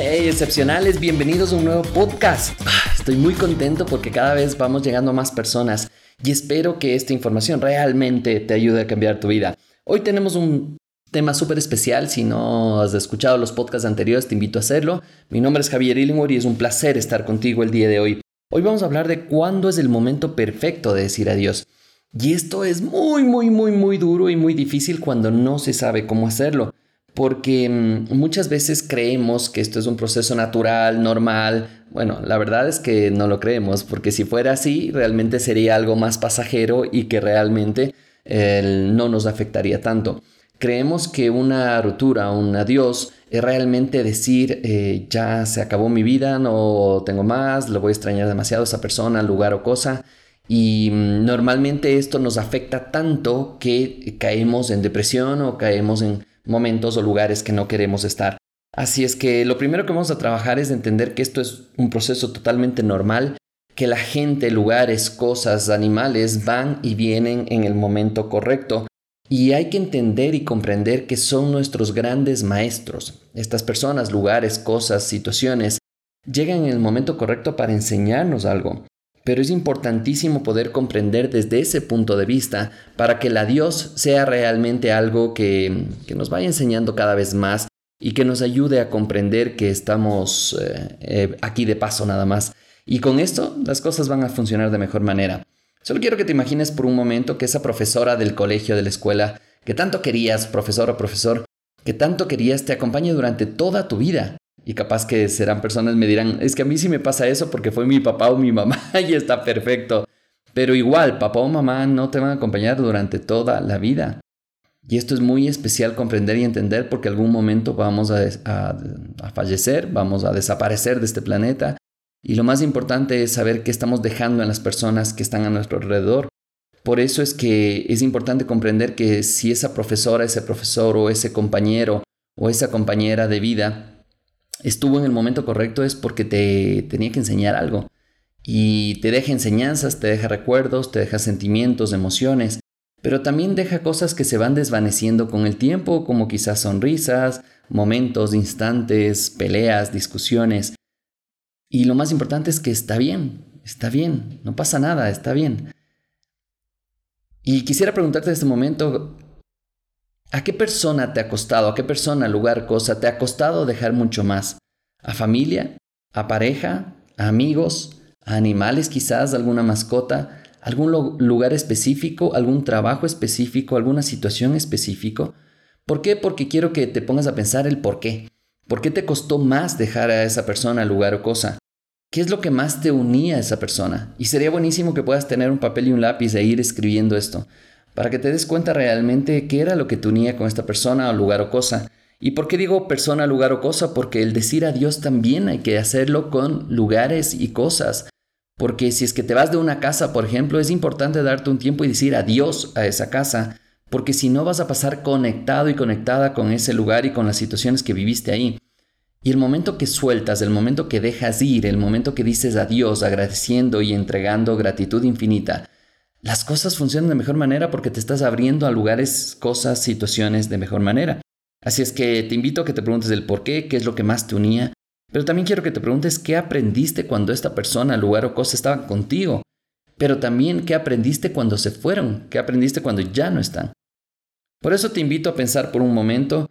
Hey, excepcionales, bienvenidos a un nuevo podcast. Ah, estoy muy contento porque cada vez vamos llegando a más personas y espero que esta información realmente te ayude a cambiar tu vida. Hoy tenemos un tema súper especial. Si no has escuchado los podcasts anteriores, te invito a hacerlo. Mi nombre es Javier Illingworth y es un placer estar contigo el día de hoy. Hoy vamos a hablar de cuándo es el momento perfecto de decir adiós. Y esto es muy, muy, muy, muy duro y muy difícil cuando no se sabe cómo hacerlo porque mm, muchas veces creemos que esto es un proceso natural, normal. Bueno, la verdad es que no lo creemos, porque si fuera así, realmente sería algo más pasajero y que realmente no nos afectaría tanto. Creemos que una ruptura, un adiós, es realmente decir, eh, ya se acabó mi vida, no tengo más, lo voy a extrañar demasiado a esa persona, lugar o cosa. Y mm, normalmente esto nos afecta tanto que caemos en depresión o caemos en momentos o lugares que no queremos estar. Así es que lo primero que vamos a trabajar es entender que esto es un proceso totalmente normal, que la gente, lugares, cosas, animales van y vienen en el momento correcto. Y hay que entender y comprender que son nuestros grandes maestros. Estas personas, lugares, cosas, situaciones, llegan en el momento correcto para enseñarnos algo pero es importantísimo poder comprender desde ese punto de vista para que el adiós sea realmente algo que, nos vaya enseñando cada vez más y que nos ayude a comprender que estamos eh, eh, aquí de paso nada más. Y con esto las cosas van a funcionar de mejor manera. Solo quiero que te imagines por un momento que esa profesora del colegio, de la escuela, que tanto querías, profesor o profesor, que tanto querías, te acompañe durante toda tu vida. Y capaz que serán personas me dirán, es que a mí sí me pasa eso porque fue mi papá o mi mamá y está perfecto. Pero igual, papá o mamá no te van a acompañar durante toda la vida. Y esto es muy especial comprender y entender porque algún momento vamos a, a, fallecer, vamos a desaparecer de este planeta. Y lo más importante es saber qué estamos dejando en las personas que están a nuestro alrededor. Por eso es que es importante comprender que si esa profesora, ese profesor o ese compañero o esa compañera de vida estuvo en el momento correcto es porque te tenía que enseñar algo. Y te deja enseñanzas, te deja recuerdos, te deja sentimientos, emociones, pero también deja cosas que se van desvaneciendo con el tiempo, como quizás sonrisas, momentos, instantes, peleas, discusiones. Y lo más importante es que está bien, está bien, no pasa nada, está bien. Y quisiera preguntarte en este momento, ¿A qué persona te ha costado, a qué persona, lugar, cosa te ha costado dejar mucho más? ¿A familia? ¿A pareja? ¿A amigos? ¿A animales quizás? ¿Alguna mascota? ¿Algún lugar específico? ¿Algún trabajo específico? ¿Alguna situación específico? ¿Por qué? Porque quiero que te pongas a pensar el por qué. ¿Por qué te costó más dejar a esa persona, lugar o cosa? ¿Qué es lo que más te unía a esa persona? Y sería buenísimo que puedas tener un papel y un lápiz e ir escribiendo esto para que te des cuenta realmente qué era lo que te unía con esta persona o lugar o cosa. ¿Y por qué digo persona, lugar o cosa? Porque el decir adiós también hay que hacerlo con lugares y cosas. Porque si es que te vas de una casa, por ejemplo, es importante darte un tiempo y decir adiós a esa casa, porque si no vas a pasar conectado y conectada con ese lugar y con las situaciones que viviste ahí. Y el momento que sueltas, el momento que dejas ir, el momento que dices adiós agradeciendo y entregando gratitud infinita, las cosas funcionan de mejor manera porque te estás abriendo a lugares, cosas, situaciones de mejor manera. Así es que te invito a que te preguntes el por qué, qué es lo que más te unía, pero también quiero que te preguntes qué aprendiste cuando esta persona, lugar o cosa estaban contigo, pero también qué aprendiste cuando se fueron, qué aprendiste cuando ya no están. Por eso te invito a pensar por un momento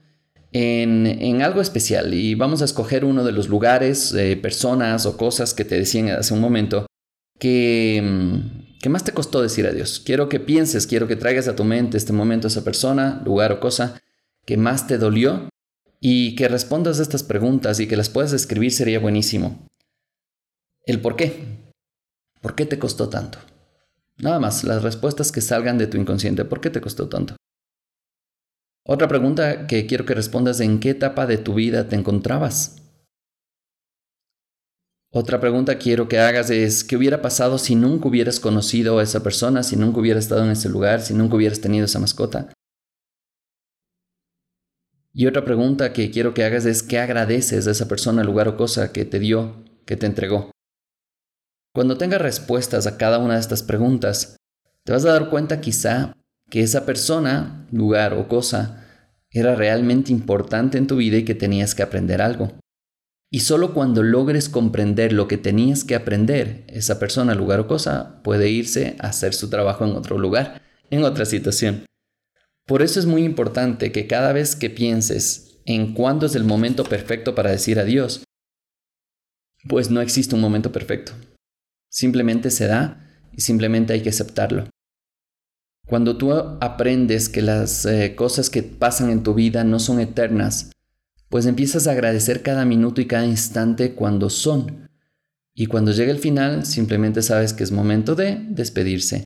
en, algo especial y vamos a escoger uno de los lugares, eh, personas o cosas que te decían hace un momento que mm, ¿Qué más te costó decir adiós? Quiero que pienses, quiero que traigas a tu mente este momento, esa persona, lugar o cosa que más te dolió y que respondas a estas preguntas y que las puedas escribir sería buenísimo. El por qué. ¿Por qué te costó tanto? Nada más, las respuestas que salgan de tu inconsciente. ¿Por qué te costó tanto? Otra pregunta que quiero que respondas, ¿en qué etapa de tu vida te encontrabas? Otra pregunta quiero que hagas es, ¿qué hubiera pasado si nunca hubieras conocido a esa persona, si nunca hubieras estado en ese lugar, si nunca hubieras tenido esa mascota? Y otra pregunta que quiero que hagas es, ¿qué agradeces a esa persona, lugar o cosa que te dio, que te entregó? Cuando tengas respuestas a cada una de estas preguntas, te vas a dar cuenta quizá que esa persona, lugar o cosa era realmente importante en tu vida y que tenías que aprender algo. Y solo cuando logres comprender lo que tenías que aprender, esa persona, lugar o cosa puede irse a hacer su trabajo en otro lugar, en otra situación. Por eso es muy importante que cada vez que pienses en cuándo es el momento perfecto para decir adiós, pues no existe un momento perfecto. Simplemente se da y simplemente hay que aceptarlo. Cuando tú aprendes que las eh, cosas que pasan en tu vida no son eternas, pues empiezas a agradecer cada minuto y cada instante cuando son. Y cuando llega el final, simplemente sabes que es momento de despedirse.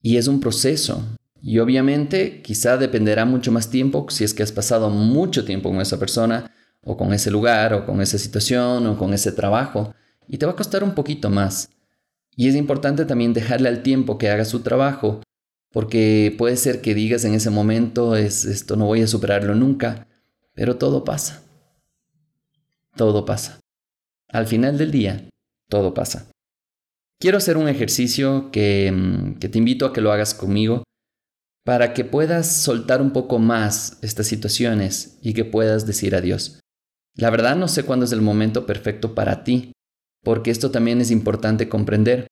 Y es un proceso. Y obviamente quizá dependerá mucho más tiempo si es que has pasado mucho tiempo con esa persona, o con ese lugar, o con esa situación, o con ese trabajo. Y te va a costar un poquito más. Y es importante también dejarle al tiempo que haga su trabajo, porque puede ser que digas en ese momento, es, esto no voy a superarlo nunca, pero todo pasa. Todo pasa. Al final del día, todo pasa. Quiero hacer un ejercicio que, mm, que te invito a que lo hagas conmigo para que puedas soltar un poco más estas situaciones y que puedas decir adiós. La verdad no sé cuándo es el momento perfecto para ti, porque esto también es importante comprender.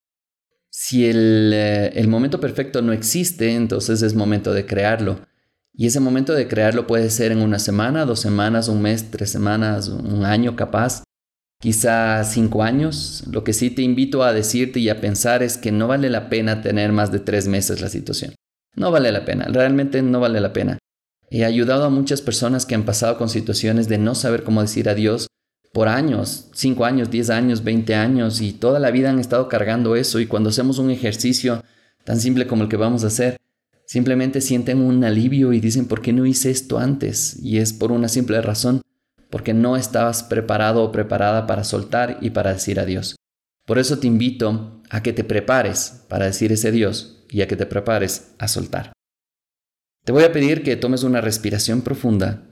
Si el, eh, el momento perfecto no existe, entonces es momento de crearlo. Y ese momento de crearlo puede ser en una semana, dos semanas, un mes, tres semanas, un año capaz, quizá cinco años. Lo que sí te invito a decirte y a pensar es que no vale la pena tener más de tres meses la situación. No vale la pena, realmente no vale la pena. He ayudado a muchas personas que han pasado con situaciones de no saber cómo decir adiós por años, cinco años, diez años, veinte años y toda la vida han estado cargando eso y cuando hacemos un ejercicio tan simple como el que vamos a hacer, Simplemente sienten un alivio y dicen, ¿por qué no hice esto antes? Y es por una simple razón, porque no estabas preparado o preparada para soltar y para decir adiós. Por eso te invito a que te prepares para decir ese adiós y a que te prepares a soltar. Te voy a pedir que tomes una respiración profunda.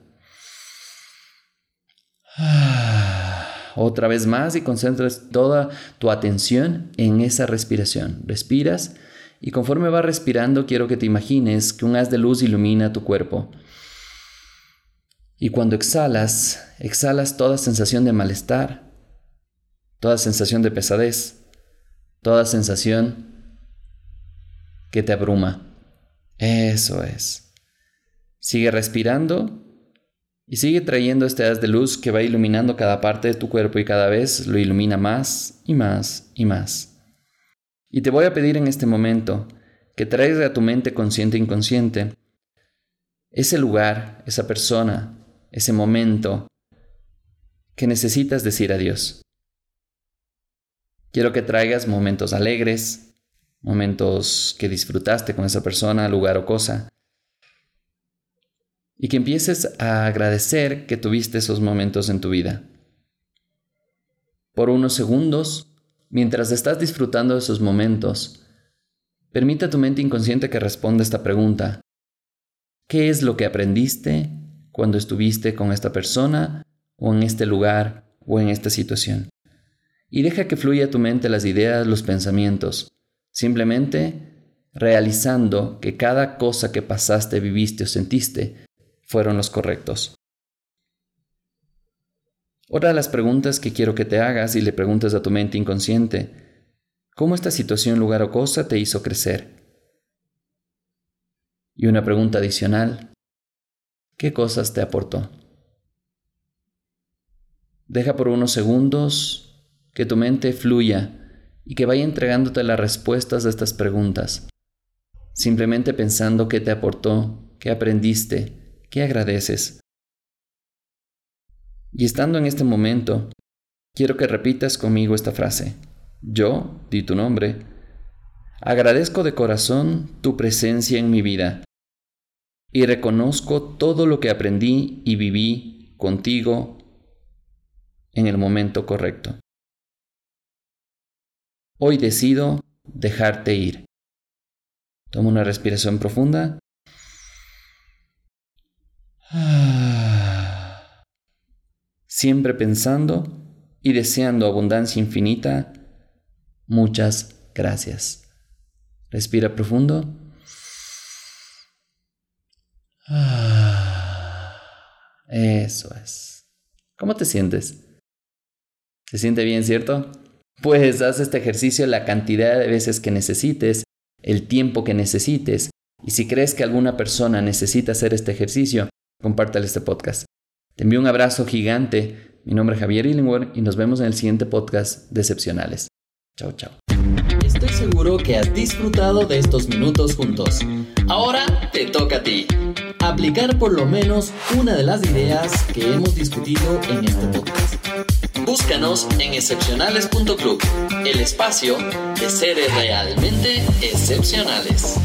Otra vez más y concentres toda tu atención en esa respiración. Respiras y conforme vas respirando, quiero que te imagines que un haz de luz ilumina tu cuerpo. Y cuando exhalas, exhalas toda sensación de malestar, toda sensación de pesadez, toda sensación que te abruma. Eso es. Sigue respirando y sigue trayendo este haz de luz que va iluminando cada parte de tu cuerpo y cada vez lo ilumina más y más y más. Y te voy a pedir en este momento que traigas a tu mente consciente e inconsciente ese lugar, esa persona, ese momento que necesitas decir adiós. Quiero que traigas momentos alegres, momentos que disfrutaste con esa persona, lugar o cosa, y que empieces a agradecer que tuviste esos momentos en tu vida. Por unos segundos, Mientras estás disfrutando de esos momentos, permite a tu mente inconsciente que responda esta pregunta. ¿Qué es lo que aprendiste cuando estuviste con esta persona o en este lugar o en esta situación? Y deja que fluya a tu mente las ideas, los pensamientos, simplemente realizando que cada cosa que pasaste, viviste o sentiste fueron los correctos. Otra de las preguntas que quiero que te hagas y le preguntes a tu mente inconsciente, ¿cómo esta situación, lugar o cosa te hizo crecer? Y una pregunta adicional, ¿qué cosas te aportó? Deja por unos segundos que tu mente fluya y que vaya entregándote las respuestas de estas preguntas, simplemente pensando qué te aportó, qué aprendiste, qué agradeces. Y estando en este momento, quiero que repitas conmigo esta frase. Yo, di tu nombre, agradezco de corazón tu presencia en mi vida. y reconozco todo lo que aprendí y viví contigo en el momento correcto. Hoy decido dejarte ir. Tomo una respiración profunda. Siempre pensando y deseando abundancia infinita. Muchas gracias. Respira profundo. Eso es. ¿Cómo te sientes? ¿Se siente bien, cierto? Pues haz este ejercicio la cantidad de veces que necesites, el tiempo que necesites, y si crees que alguna persona necesita hacer este ejercicio, compártale este podcast. Te envío un abrazo gigante. Mi nombre es Javier Illingworth y nos vemos en el siguiente podcast Decepcionales. Chao, chao. Estoy seguro que has disfrutado de estos minutos juntos. Ahora te toca a ti. Aplicar por lo menos una de las ideas que hemos discutido en este podcast. Búscanos en excepcionales.club, el espacio de seres realmente excepcionales.